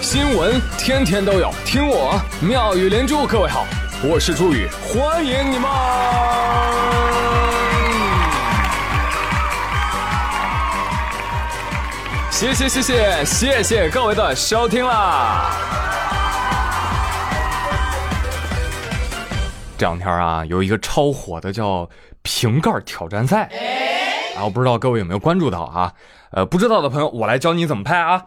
新闻天天都有，听我妙语连珠。各位好，我是朱宇，欢迎你们！谢谢谢谢谢谢各位的收听啦！这两天啊，有一个超火的叫瓶盖挑战赛，啊，我不知道各位有没有关注到啊？呃，不知道的朋友，我来教你怎么拍啊。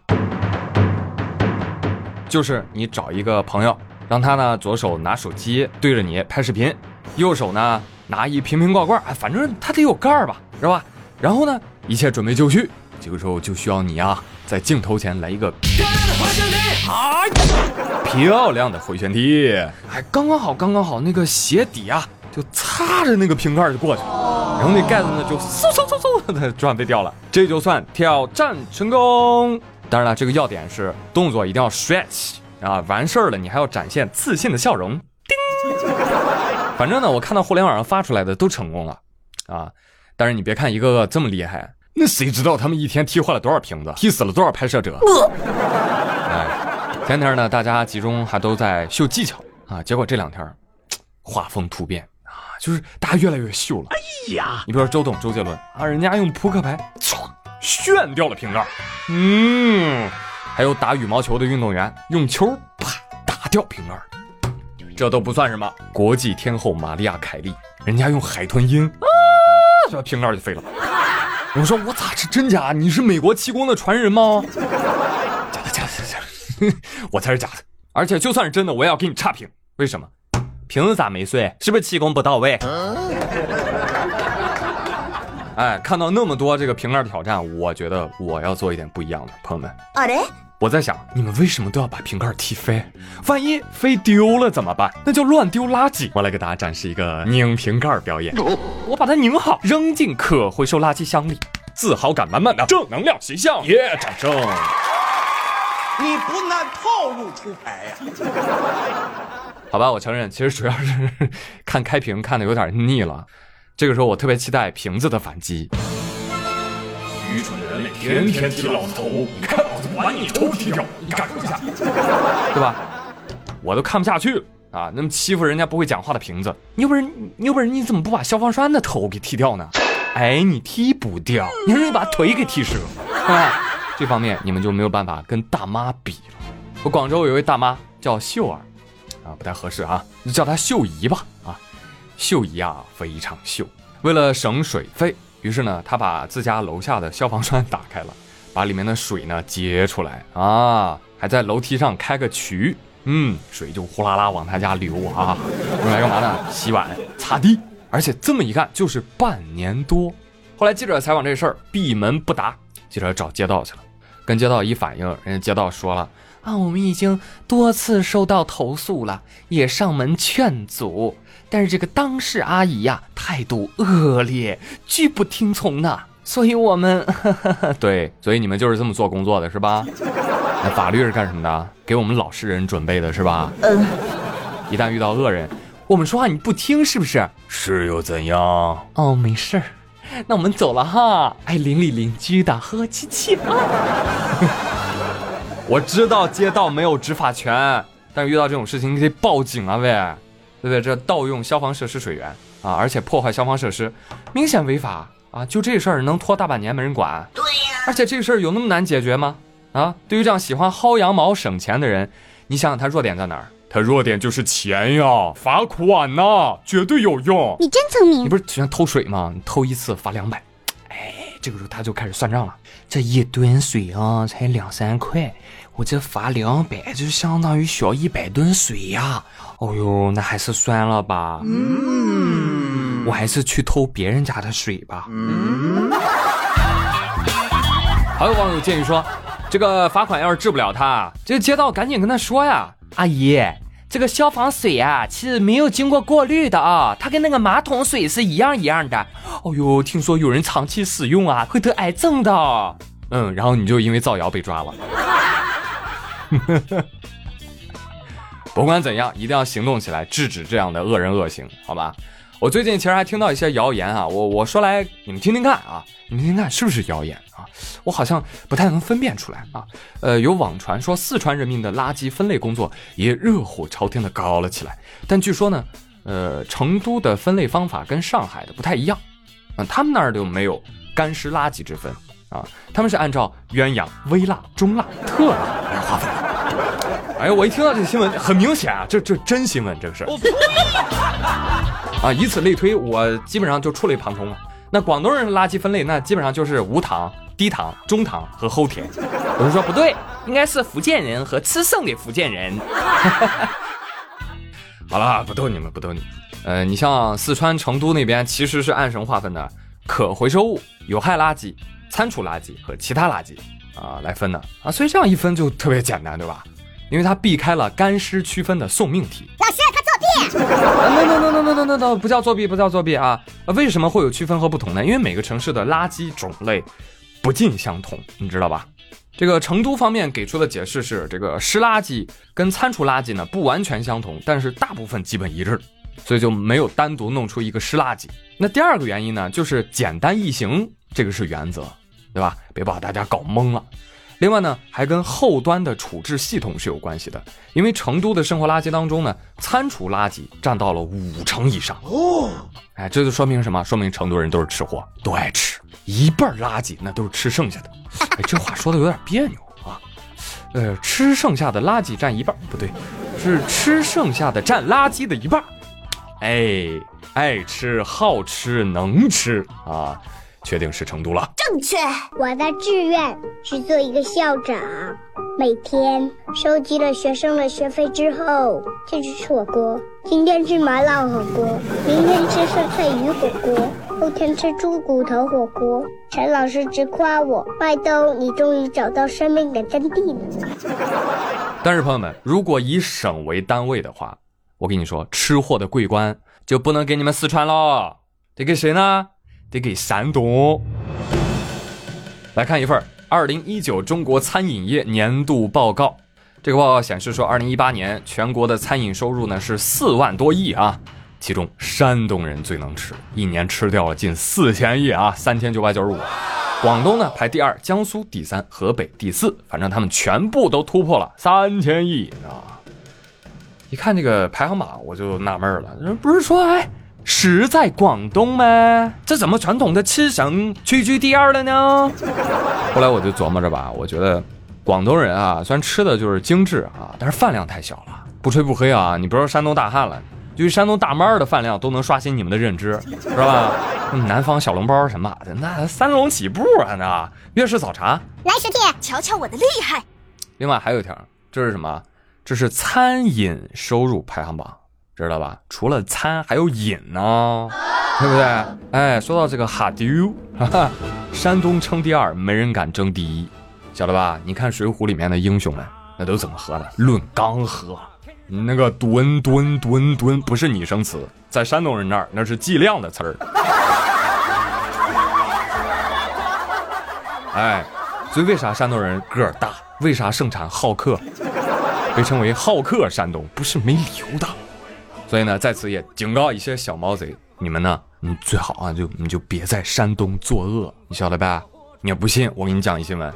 就是你找一个朋友，让他呢左手拿手机对着你拍视频，右手呢拿一瓶瓶罐罐，哎，反正他得有盖儿吧，是吧？然后呢，一切准备就绪，这个时候就需要你啊，在镜头前来一个漂亮的回旋踢，啊，漂亮的回旋踢，哎，刚刚好，刚刚好，那个鞋底啊，就擦着那个瓶盖就过去了，然后那盖子呢就嗖嗖嗖嗖的转被掉了，这就算挑战成功。当然了，这个要点是动作一定要 stretch 啊！完事儿了，你还要展现自信的笑容。叮！反正呢，我看到互联网上发出来的都成功了啊！但是你别看一个个这么厉害，那谁知道他们一天踢坏了多少瓶子，踢死了多少拍摄者？哎，前天呢，大家集中还都在秀技巧啊，结果这两天画风突变啊，就是大家越来越秀了。哎呀，你比如说周董、周杰伦啊，人家用扑克牌唰炫掉了瓶盖。嗯，还有打羽毛球的运动员用球啪打掉瓶盖，这都不算什么。国际天后玛利亚凯莉，人家用海豚音啊，这瓶盖就飞了。我说我咋是真假？你是美国气功的传人吗？假的假的假的，我才是假的。而且就算是真的，我也要给你差评。为什么？瓶子咋没碎？是不是气功不到位？哎，看到那么多这个瓶盖挑战，我觉得我要做一点不一样的，朋友们。啊嘞！我在想，你们为什么都要把瓶盖踢飞？万一飞丢了怎么办？那就乱丢垃圾。我来给大家展示一个拧瓶盖表演。我把它拧好，扔进可回收垃圾箱里，自豪感满满的正能量形象。耶！掌声。你不按套路出牌呀？好吧，我承认，其实主要是 看开瓶看的有点腻了。这个时候我特别期待瓶子的反击。愚蠢的人类，天天踢老子头，你看老子不把你头踢掉，你感受一下，对吧？我都看不下去了啊！那么欺负人家不会讲话的瓶子，你有本事，你有本事，你怎么不把消防栓的头给踢掉呢？哎，你踢不掉，你让你把腿给踢折，是吧？这方面你们就没有办法跟大妈比了。我广州有一位大妈叫秀儿，啊，不太合适啊，就叫她秀姨吧，啊。秀姨啊，非常秀。为了省水费，于是呢，她把自家楼下的消防栓打开了，把里面的水呢接出来啊，还在楼梯上开个渠，嗯，水就呼啦啦往他家流啊。用来干嘛呢？洗碗、擦地。而且这么一干就是半年多。后来记者采访这事儿，闭门不答。记者找街道去了，跟街道一反映，人家街道说了啊，我们已经多次收到投诉了，也上门劝阻。但是这个当事阿姨呀，态度恶劣，拒不听从呢。所以我们 对，所以你们就是这么做工作的是吧？那法律是干什么的？给我们老实人准备的是吧？嗯。一旦遇到恶人，我们说话你不听是不是？是又怎样？哦，没事儿。那我们走了哈。哎，邻里邻居的和和气气啊。我知道街道没有执法权，但遇到这种事情你得报警啊，喂。对不对？这盗用消防设施水源啊，而且破坏消防设施，明显违法啊！就这事儿能拖大半年没人管？对呀。而且这事儿有那么难解决吗？啊，对于这样喜欢薅羊毛省钱的人，你想想他弱点在哪儿？他弱点就是钱呀，罚款呐，绝对有用。你真聪明。你不是喜欢偷水吗？你偷一次罚两百。哎，这个时候他就开始算账了。这一吨水啊，才两三块。我这罚两百，就相当于小一百吨水呀！哦呦，那还是算了吧。嗯，我还是去偷别人家的水吧。嗯。还有网友建议说，这个罚款要是治不了他，这街道赶紧跟他说呀，阿姨，这个消防水啊，其实没有经过过滤的啊，它跟那个马桶水是一样一样的。哦哟，听说有人长期使用啊，会得癌症的。嗯，然后你就因为造谣被抓了。不管怎样，一定要行动起来，制止这样的恶人恶行，好吧？我最近其实还听到一些谣言啊，我我说来你们听听看啊，你们听听看是不是谣言啊？我好像不太能分辨出来啊。呃，有网传说四川人民的垃圾分类工作也热火朝天的搞了起来，但据说呢，呃，成都的分类方法跟上海的不太一样，啊，他们那儿就没有干湿垃圾之分啊，他们是按照鸳鸯、微辣、中辣、特辣来划分。哎呀，我一听到这个新闻，很明显啊，这这真新闻，这个是。啊，以此类推，我基本上就触类旁通了。那广东人垃圾分类，那基本上就是无糖、低糖、中糖和齁甜。我就说不对，应该是福建人和吃剩的福建人。好了，不逗你们，不逗你。呃，你像四川成都那边，其实是按省划分的，可回收物、有害垃圾、餐厨垃圾和其他垃圾啊来分的啊，所以这样一分就特别简单，对吧？因为它避开了干湿区分的送命题。老师，他作弊！no no no no no no no 不叫作弊，不叫作弊啊！为什么会有区分和不同呢？因为每个城市的垃圾种类不尽相同，你知道吧？这个成都方面给出的解释是，这个湿垃圾跟餐厨垃圾呢不完全相同，但是大部分基本一致，所以就没有单独弄出一个湿垃圾。那第二个原因呢，就是简单易行，这个是原则，对吧？别把大家搞懵了。另外呢，还跟后端的处置系统是有关系的，因为成都的生活垃圾当中呢，餐厨垃圾占到了五成以上哦。哎，这就说明什么？说明成都人都是吃货，都爱吃，一半垃圾那都是吃剩下的。哎，这话说的有点别扭啊。呃，吃剩下的垃圾占一半，不对，是吃剩下的占垃圾的一半。哎，爱吃、好吃、能吃啊。确定是成都了，正确。我的志愿是做一个校长，每天收集了学生的学费之后，就去吃火锅。今天吃麻辣火锅，明天吃酸菜鱼火锅，后天吃猪骨头火锅。陈老师直夸我，麦兜，你终于找到生命的真谛了。但是朋友们，如果以省为单位的话，我跟你说，吃货的桂冠就不能给你们四川了，得给谁呢？得给山东。来看一份二零一九中国餐饮业年度报告。这个报告显示说，二零一八年全国的餐饮收入呢是四万多亿啊，其中山东人最能吃，一年吃掉了近四千亿啊，三千九百九十五。广东呢排第二，江苏第三，河北第四，反正他们全部都突破了三千亿啊。一看这个排行榜，我就纳闷了，人不是说哎。是在广东吗？这怎么传统的吃省屈居第二了呢？后来我就琢磨着吧，我觉得广东人啊，虽然吃的就是精致啊，但是饭量太小了。不吹不黑啊，你别说山东大汉了，就山东大妈的饭量都能刷新你们的认知，是吧？南方小笼包什么的，那三笼起步啊，那粤式早茶。来，石铁，瞧瞧我的厉害。另外还有一条，这是什么？这是餐饮收入排行榜。知道吧？除了餐还有饮呢，对不对？哎，说到这个哈丢，哈哈，山东称第二，没人敢争第一，晓得吧？你看《水浒》里面的英雄们，那都怎么喝的？论缸喝，那个吨吨吨吨不是拟声词，在山东人那儿那是计量的词儿。哎，所以为啥山东人个儿大？为啥盛产好客？被称为好客山东，不是没理由的。所以呢，在此也警告一些小毛贼，你们呢，你最好啊，就你就别在山东作恶，你晓得吧？你要不信，我给你讲一新闻。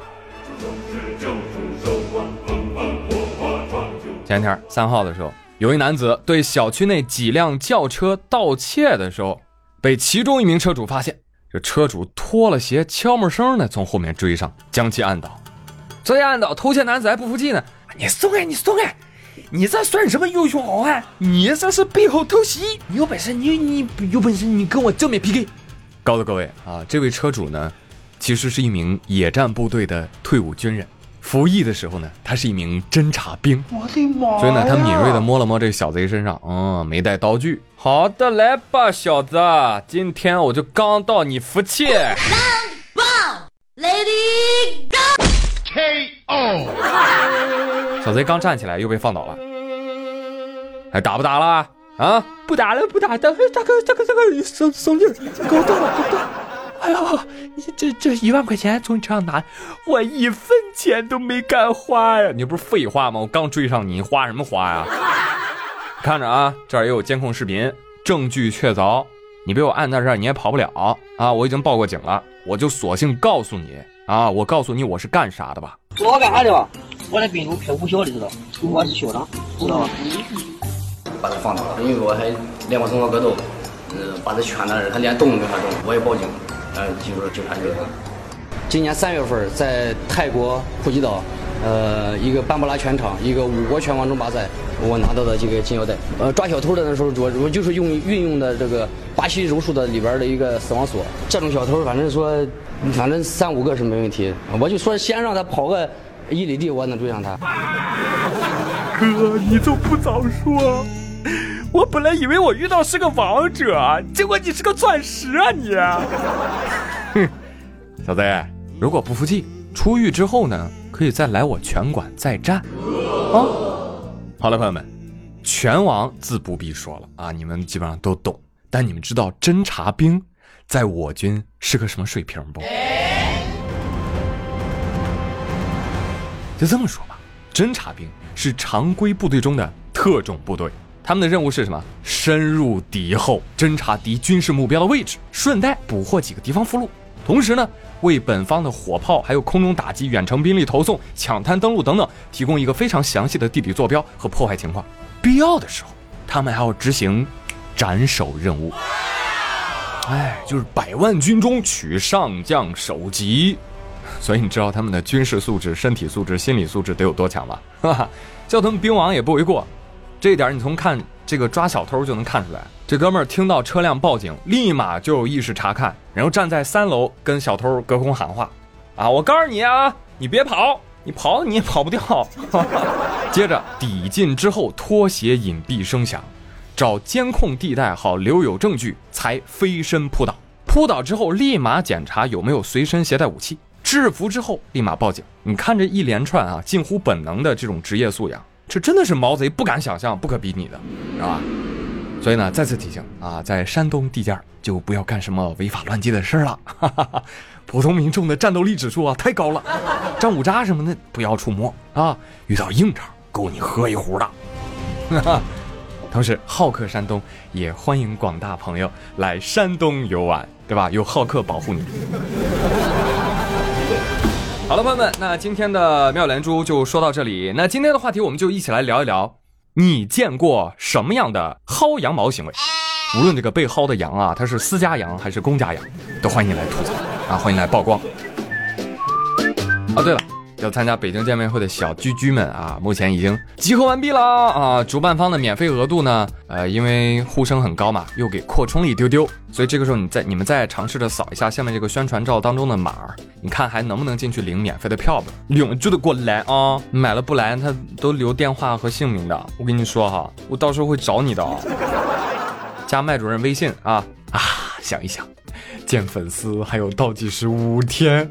前天三号的时候，有一男子对小区内几辆轿车盗窃的时候，被其中一名车主发现，这车主脱了鞋，悄没声的从后面追上，将其按倒。这一按倒，偷窃男子还不服气呢，你松开，你松开。你这算什么英雄好汉？你这是背后偷袭！你有本事，你你有本事，你跟我正面 PK！告诉各位啊，这位车主呢，其实是一名野战部队的退伍军人，服役的时候呢，他是一名侦察兵。我的妈！所以呢，他敏锐的摸了摸这个小贼身上，嗯，没带刀具。好的，来吧，小子，今天我就刚到你服气。Lady 小贼刚站起来，又被放倒了。还打不打了？啊，不打了，不打。大哥，大哥，大哥，大哥，松松劲儿，够到了，够到。哎呀，这这一万块钱从你车上拿，我一分钱都没敢花呀！你不是废话吗？我刚追上你，花什么花呀？看着啊，这儿也有监控视频，证据确凿。你被我按在这儿，你也跑不了啊！我已经报过警了，我就索性告诉你啊，我告诉你我是干啥的吧？说我干啥的吧？我在滨州开武校的，知道？我是校长，知道吧？把他放倒了，因为我还练过综合格斗，呃，把他圈那儿，他连动都没法动，我也报警，呃，进入警察局了。今年三月份在泰国普吉岛，呃，一个班布拉拳场，一个五国拳王争霸赛，我拿到的这个金腰带。呃，抓小偷的那时候，我我就是用运用的这个巴西柔术的里边的一个死亡锁。这种小偷，反正说，反正三五个是没问题。我就说先让他跑个一里地，我能追上他。哥，你就不早说！我本来以为我遇到是个王者，结果你是个钻石啊你！哼，小子，如果不服气，出狱之后呢，可以再来我拳馆再战。啊，好了，朋友们，拳王自不必说了啊，你们基本上都懂。但你们知道侦察兵在我军是个什么水平不？就这么说吧，侦察兵是常规部队中的特种部队，他们的任务是什么？深入敌后，侦察敌军事目标的位置，顺带捕获几个敌方俘虏，同时呢，为本方的火炮、还有空中打击、远程兵力投送、抢滩登陆等等提供一个非常详细的地理坐标和破坏情况。必要的时候，他们还要执行斩首任务。哎，就是百万军中取上将首级。所以你知道他们的军事素质、身体素质、心理素质得有多强吧？哈哈，叫他们兵王也不为过。这一点你从看这个抓小偷就能看出来。这哥们儿听到车辆报警，立马就有意识查看，然后站在三楼跟小偷隔空喊话：“啊，我告诉你啊，你别跑，你跑你也跑不掉。”接着抵近之后脱鞋隐蔽声响，找监控地带好留有证据，才飞身扑倒。扑倒之后立马检查有没有随身携带武器。制服之后，立马报警。你看这一连串啊，近乎本能的这种职业素养，这真的是毛贼不敢想象、不可比拟的，知道吧？所以呢，再次提醒啊，在山东地界就不要干什么违法乱纪的事了。普通民众的战斗力指数啊太高了，张五渣什么的不要触摸啊。遇到硬茬，够你喝一壶的。同时，好客山东也欢迎广大朋友来山东游玩，对吧？有好客保护你。好了，朋友们，那今天的妙连珠就说到这里。那今天的话题，我们就一起来聊一聊，你见过什么样的薅羊毛行为？无论这个被薅的羊啊，它是私家羊还是公家羊，都欢迎你来吐槽啊，欢迎来曝光。啊，对了。要参加北京见面会的小居居们啊，目前已经集合完毕了啊！主办方的免费额度呢，呃，因为呼声很高嘛，又给扩充了一丢丢，所以这个时候你再你们再尝试着扫一下下面这个宣传照当中的码，你看还能不能进去领免费的票吧？领就得过来啊！买了不来，他都留电话和姓名的。我跟你说哈，我到时候会找你的啊！加麦主任微信啊啊！想一想，见粉丝还有倒计时五天。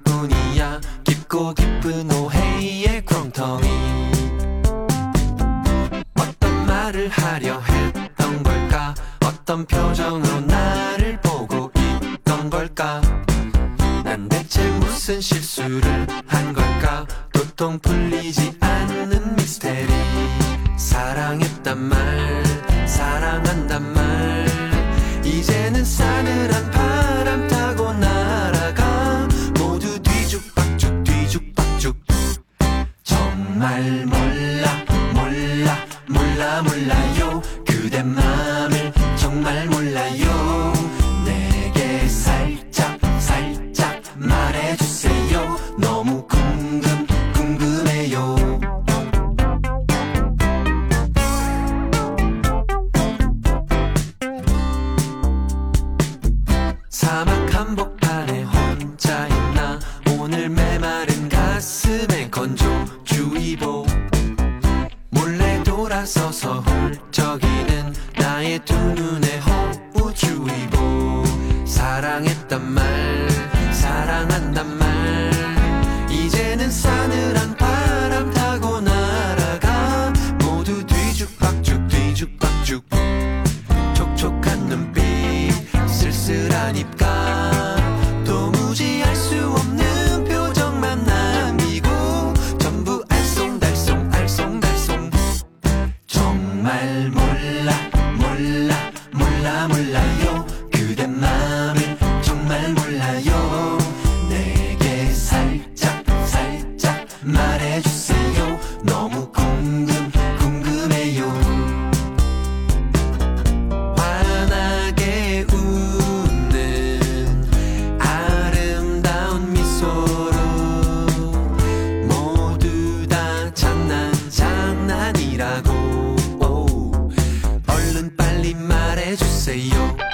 結構切符の 말 몰라 몰라 몰라 몰라. 혼자 서서 훌쩍이는 나의 둥근 say yo.